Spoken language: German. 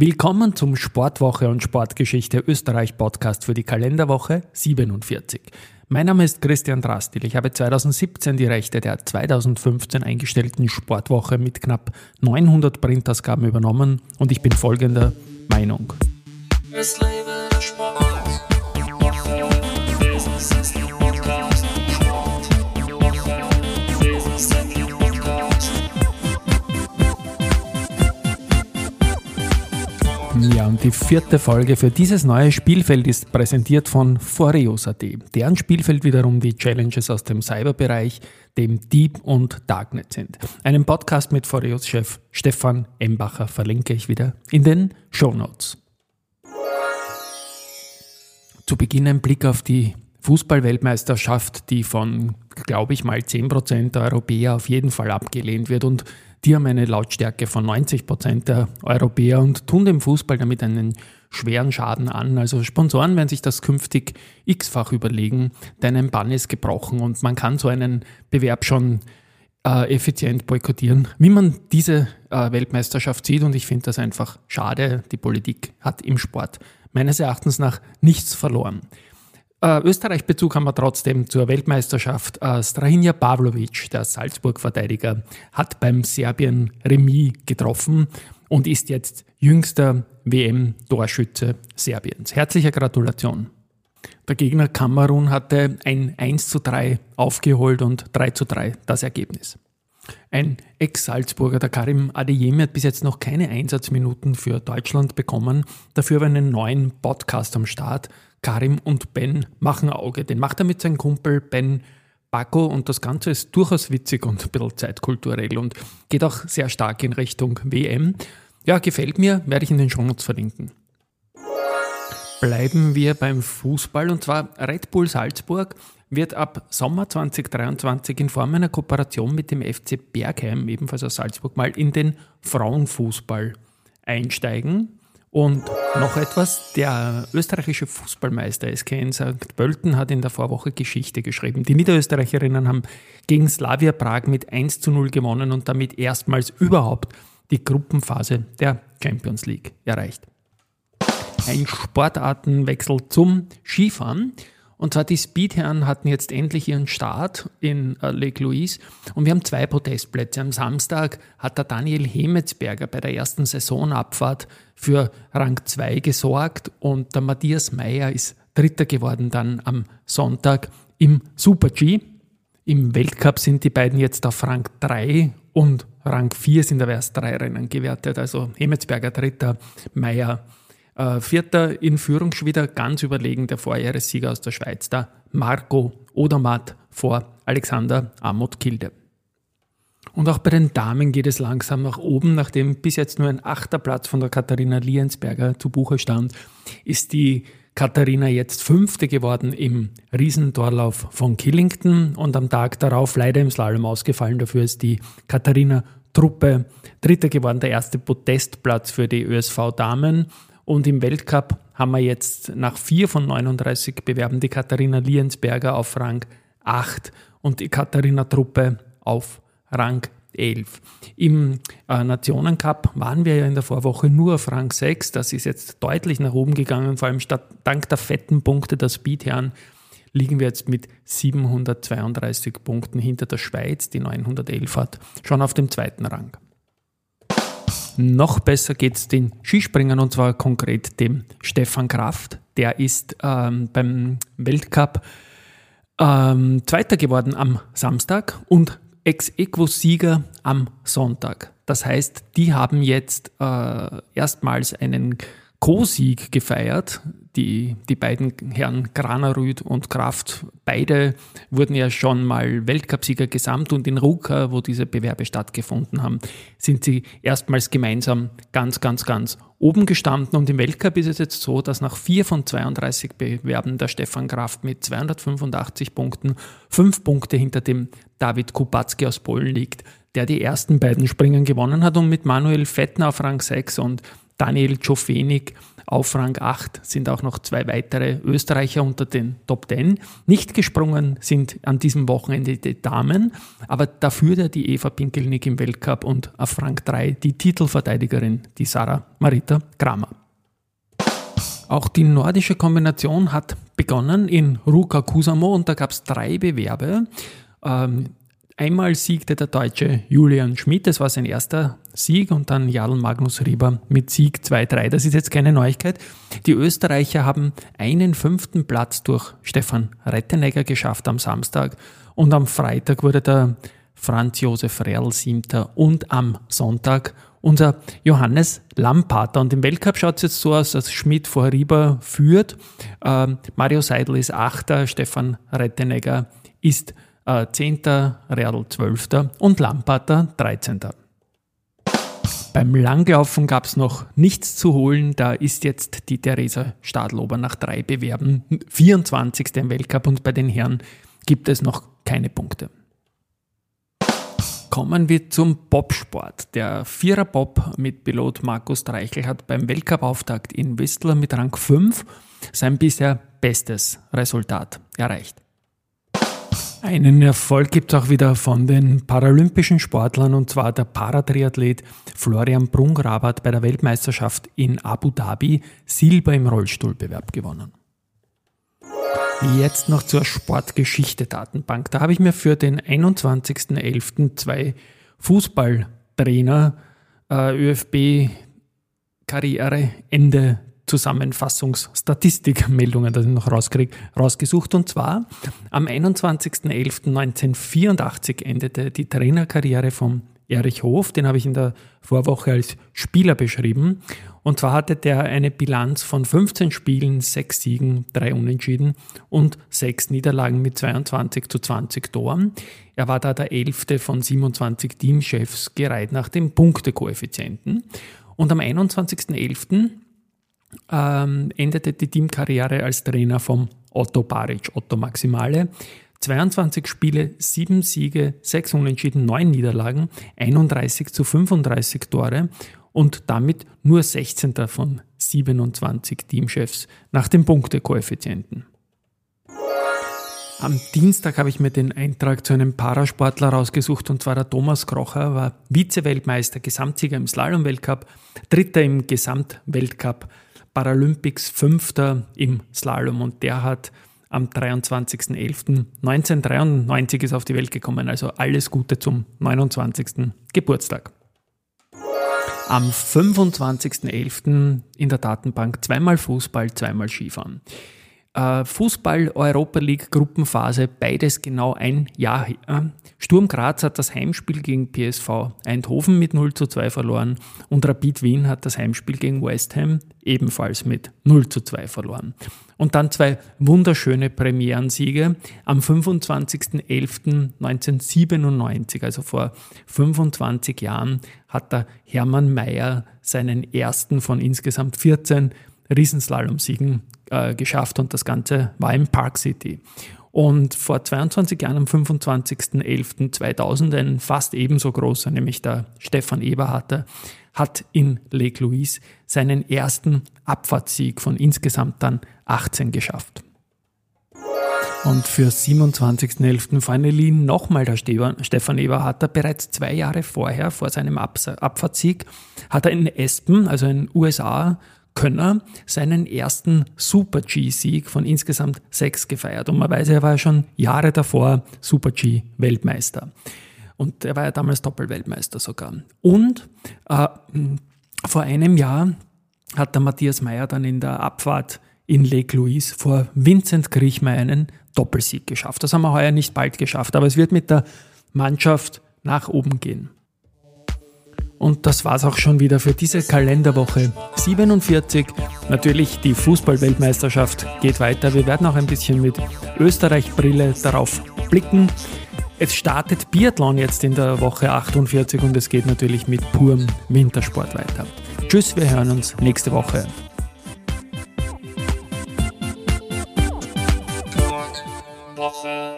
Willkommen zum Sportwoche und Sportgeschichte Österreich Podcast für die Kalenderwoche 47. Mein Name ist Christian Drastil. Ich habe 2017 die Rechte der 2015 eingestellten Sportwoche mit knapp 900 Printausgaben übernommen und ich bin folgender Meinung. Es lebe der Sport. Und die vierte Folge für dieses neue Spielfeld ist präsentiert von Foreos.at. Deren Spielfeld wiederum die Challenges aus dem Cyberbereich, dem Deep und Darknet sind. Einen Podcast mit Foreos-Chef Stefan Embacher verlinke ich wieder in den Show Notes. Zu Beginn ein Blick auf die Fußballweltmeisterschaft, die von, glaube ich mal, 10% der Europäer auf jeden Fall abgelehnt wird und die haben eine Lautstärke von 90 Prozent der Europäer und tun dem Fußball damit einen schweren Schaden an. Also Sponsoren werden sich das künftig x-fach überlegen, denn ein Bann ist gebrochen und man kann so einen Bewerb schon äh, effizient boykottieren, wie man diese äh, Weltmeisterschaft sieht. Und ich finde das einfach schade. Die Politik hat im Sport meines Erachtens nach nichts verloren. Äh, Österreich-Bezug haben wir trotzdem zur Weltmeisterschaft. Äh, Strahinja Pavlovic, der Salzburg-Verteidiger, hat beim Serbien Remis getroffen und ist jetzt jüngster WM-Torschütze Serbiens. Herzliche Gratulation. Der Gegner Kamerun hatte ein 1 zu 3 aufgeholt und 3 zu 3 das Ergebnis. Ein Ex-Salzburger, der Karim Adeyemi, hat bis jetzt noch keine Einsatzminuten für Deutschland bekommen. Dafür war einen neuen Podcast am Start. Karim und Ben machen Auge. Den macht er mit seinem Kumpel Ben Bako und das Ganze ist durchaus witzig und ein bisschen zeitkulturell und geht auch sehr stark in Richtung WM. Ja, gefällt mir, werde ich in den Shownotes verlinken. Bleiben wir beim Fußball und zwar Red Bull Salzburg wird ab Sommer 2023 in Form einer Kooperation mit dem FC Bergheim, ebenfalls aus Salzburg, mal in den Frauenfußball einsteigen. Und noch etwas, der österreichische Fußballmeister SK in St. Pölten hat in der Vorwoche Geschichte geschrieben. Die Niederösterreicherinnen haben gegen Slavia Prag mit 1 zu 0 gewonnen und damit erstmals überhaupt die Gruppenphase der Champions League erreicht. Ein Sportartenwechsel zum Skifahren. Und zwar die Speedherren hatten jetzt endlich ihren Start in äh, Lake Louise und wir haben zwei Podestplätze. Am Samstag hat der Daniel Hemetsberger bei der ersten Saisonabfahrt für Rang 2 gesorgt und der Matthias Meyer ist Dritter geworden dann am Sonntag im Super G. Im Weltcup sind die beiden jetzt auf Rang 3 und Rang 4 sind aber erst drei Rennen gewertet. Also Hemetsberger Dritter, Meyer äh, Vierter in Führung schon wieder ganz überlegen der Vorjahressieger aus der Schweiz, der Marco Odermatt vor Alexander Amot Kilde. Und auch bei den Damen geht es langsam nach oben. Nachdem bis jetzt nur ein achter Platz von der Katharina Liensberger zu Buche stand, ist die Katharina jetzt Fünfte geworden im Riesentorlauf von Killington und am Tag darauf leider im Slalom ausgefallen. Dafür ist die Katharina Truppe Dritter geworden, der erste Podestplatz für die ÖSV Damen. Und im Weltcup haben wir jetzt nach vier von 39 Bewerben die Katharina Liensberger auf Rang 8 und die Katharina Truppe auf Rang 11. Im äh, Nationencup waren wir ja in der Vorwoche nur auf Rang 6. Das ist jetzt deutlich nach oben gegangen, vor allem statt, dank der fetten Punkte der Speedherren liegen wir jetzt mit 732 Punkten hinter der Schweiz, die 911 hat, schon auf dem zweiten Rang. Noch besser geht es den Skispringern und zwar konkret dem Stefan Kraft. Der ist ähm, beim Weltcup ähm, Zweiter geworden am Samstag und Ex-Equo-Sieger am Sonntag. Das heißt, die haben jetzt äh, erstmals einen Co-Sieg gefeiert. Die, die beiden Herren Granerüd und Kraft, beide wurden ja schon mal Weltcupsieger gesamt und in Ruka, wo diese Bewerbe stattgefunden haben, sind sie erstmals gemeinsam ganz, ganz, ganz oben gestanden. Und im Weltcup ist es jetzt so, dass nach vier von 32 Bewerben der Stefan Kraft mit 285 Punkten fünf Punkte hinter dem David Kubacki aus Polen liegt, der die ersten beiden Springen gewonnen hat und mit Manuel Fettner auf Rang 6 und Daniel Czofenik auf Rang 8 sind auch noch zwei weitere Österreicher unter den Top 10. Nicht gesprungen sind an diesem Wochenende die Damen, aber dafür die Eva Pinkelnick im Weltcup und auf Rang 3 die Titelverteidigerin, die Sarah Marita Kramer. Auch die nordische Kombination hat begonnen in Ruka Kusamo und da gab es drei Bewerbe. Ähm, Einmal siegte der Deutsche Julian Schmidt, das war sein erster Sieg, und dann Jarl Magnus Rieber mit Sieg 2-3. Das ist jetzt keine Neuigkeit. Die Österreicher haben einen fünften Platz durch Stefan Rettenegger geschafft am Samstag und am Freitag wurde der Franz Josef Real siebter und am Sonntag unser Johannes Lampater. Und im Weltcup schaut es jetzt so aus, dass Schmidt vor Rieber führt. Ähm, Mario Seidel ist Achter, Stefan Rettenegger ist äh, 10., Real 12. und Lampater 13. Beim Langlaufen gab es noch nichts zu holen. Da ist jetzt die Theresa Stadlober nach drei Bewerben 24. im Weltcup und bei den Herren gibt es noch keine Punkte. Kommen wir zum Bobsport. Der Vierer-Bob mit Pilot Markus Dreichel hat beim Weltcup-Auftakt in Whistler mit Rang 5 sein bisher bestes Resultat erreicht. Einen Erfolg gibt es auch wieder von den paralympischen Sportlern und zwar der Paratriathlet Florian Brungrabat bei der Weltmeisterschaft in Abu Dhabi Silber im Rollstuhlbewerb gewonnen. Jetzt noch zur Sportgeschichte-Datenbank. Da habe ich mir für den 21.11. zwei Fußballtrainer äh, ÖFB Karriereende Zusammenfassungsstatistikmeldungen, das ich noch rauskriege, rausgesucht. Und zwar am 21.11.1984 endete die Trainerkarriere von Erich Hof, den habe ich in der Vorwoche als Spieler beschrieben. Und zwar hatte der eine Bilanz von 15 Spielen, 6 Siegen, 3 Unentschieden und 6 Niederlagen mit 22 zu 20 Toren. Er war da der 11. von 27 Teamchefs gereiht nach dem Punktekoeffizienten. Und am 21.11 ähm, endete die Teamkarriere als Trainer vom Otto Baric, Otto Maximale. 22 Spiele, 7 Siege, 6 Unentschieden, 9 Niederlagen, 31 zu 35 Tore und damit nur 16. von 27 Teamchefs nach dem Punktekoeffizienten. Am Dienstag habe ich mir den Eintrag zu einem Parasportler rausgesucht und zwar der Thomas Krocher, war Vize-Weltmeister, Gesamtsieger im Slalom-Weltcup, Dritter im Gesamtweltcup Paralympics Fünfter im Slalom und der hat am 23.11.1993 ist auf die Welt gekommen. Also alles Gute zum 29. Geburtstag. Am 25.11. in der Datenbank zweimal Fußball, zweimal Skifahren. Äh, Fußball, Europa League, Gruppenphase, beides genau ein Jahr. Sturm Graz hat das Heimspiel gegen PSV Eindhoven mit 0 zu 2 verloren und Rapid Wien hat das Heimspiel gegen West Ham ebenfalls mit 0 zu 2 verloren. Und dann zwei wunderschöne Premierensiege. Am 25.11.1997, also vor 25 Jahren, hat der Hermann Mayer seinen ersten von insgesamt 14 Riesenslalom-Siegen äh, geschafft und das Ganze war im Park City. Und vor 22 Jahren, am 25.11.2000, ein fast ebenso großer, nämlich der Stefan Eberharter, hat in Lake Louise seinen ersten Abfahrtssieg von insgesamt dann 18 geschafft. Und für 27.11. finally nochmal der Stefan Eberharter. Bereits zwei Jahre vorher, vor seinem Abfahrtssieg, hat er in Espen, also in USA, Könner seinen ersten Super-G-Sieg von insgesamt sechs gefeiert. Und man weiß, er war ja schon Jahre davor Super-G-Weltmeister. Und er war ja damals Doppelweltmeister sogar. Und äh, vor einem Jahr hat der Matthias Meyer dann in der Abfahrt in Lake Louise vor Vincent Griechmeier einen Doppelsieg geschafft. Das haben wir heuer nicht bald geschafft, aber es wird mit der Mannschaft nach oben gehen. Und das war's auch schon wieder für diese Kalenderwoche 47. Natürlich die Fußballweltmeisterschaft geht weiter. Wir werden auch ein bisschen mit Österreich-Brille darauf blicken. Es startet Biathlon jetzt in der Woche 48 und es geht natürlich mit purem Wintersport weiter. Tschüss, wir hören uns nächste Woche. Woche.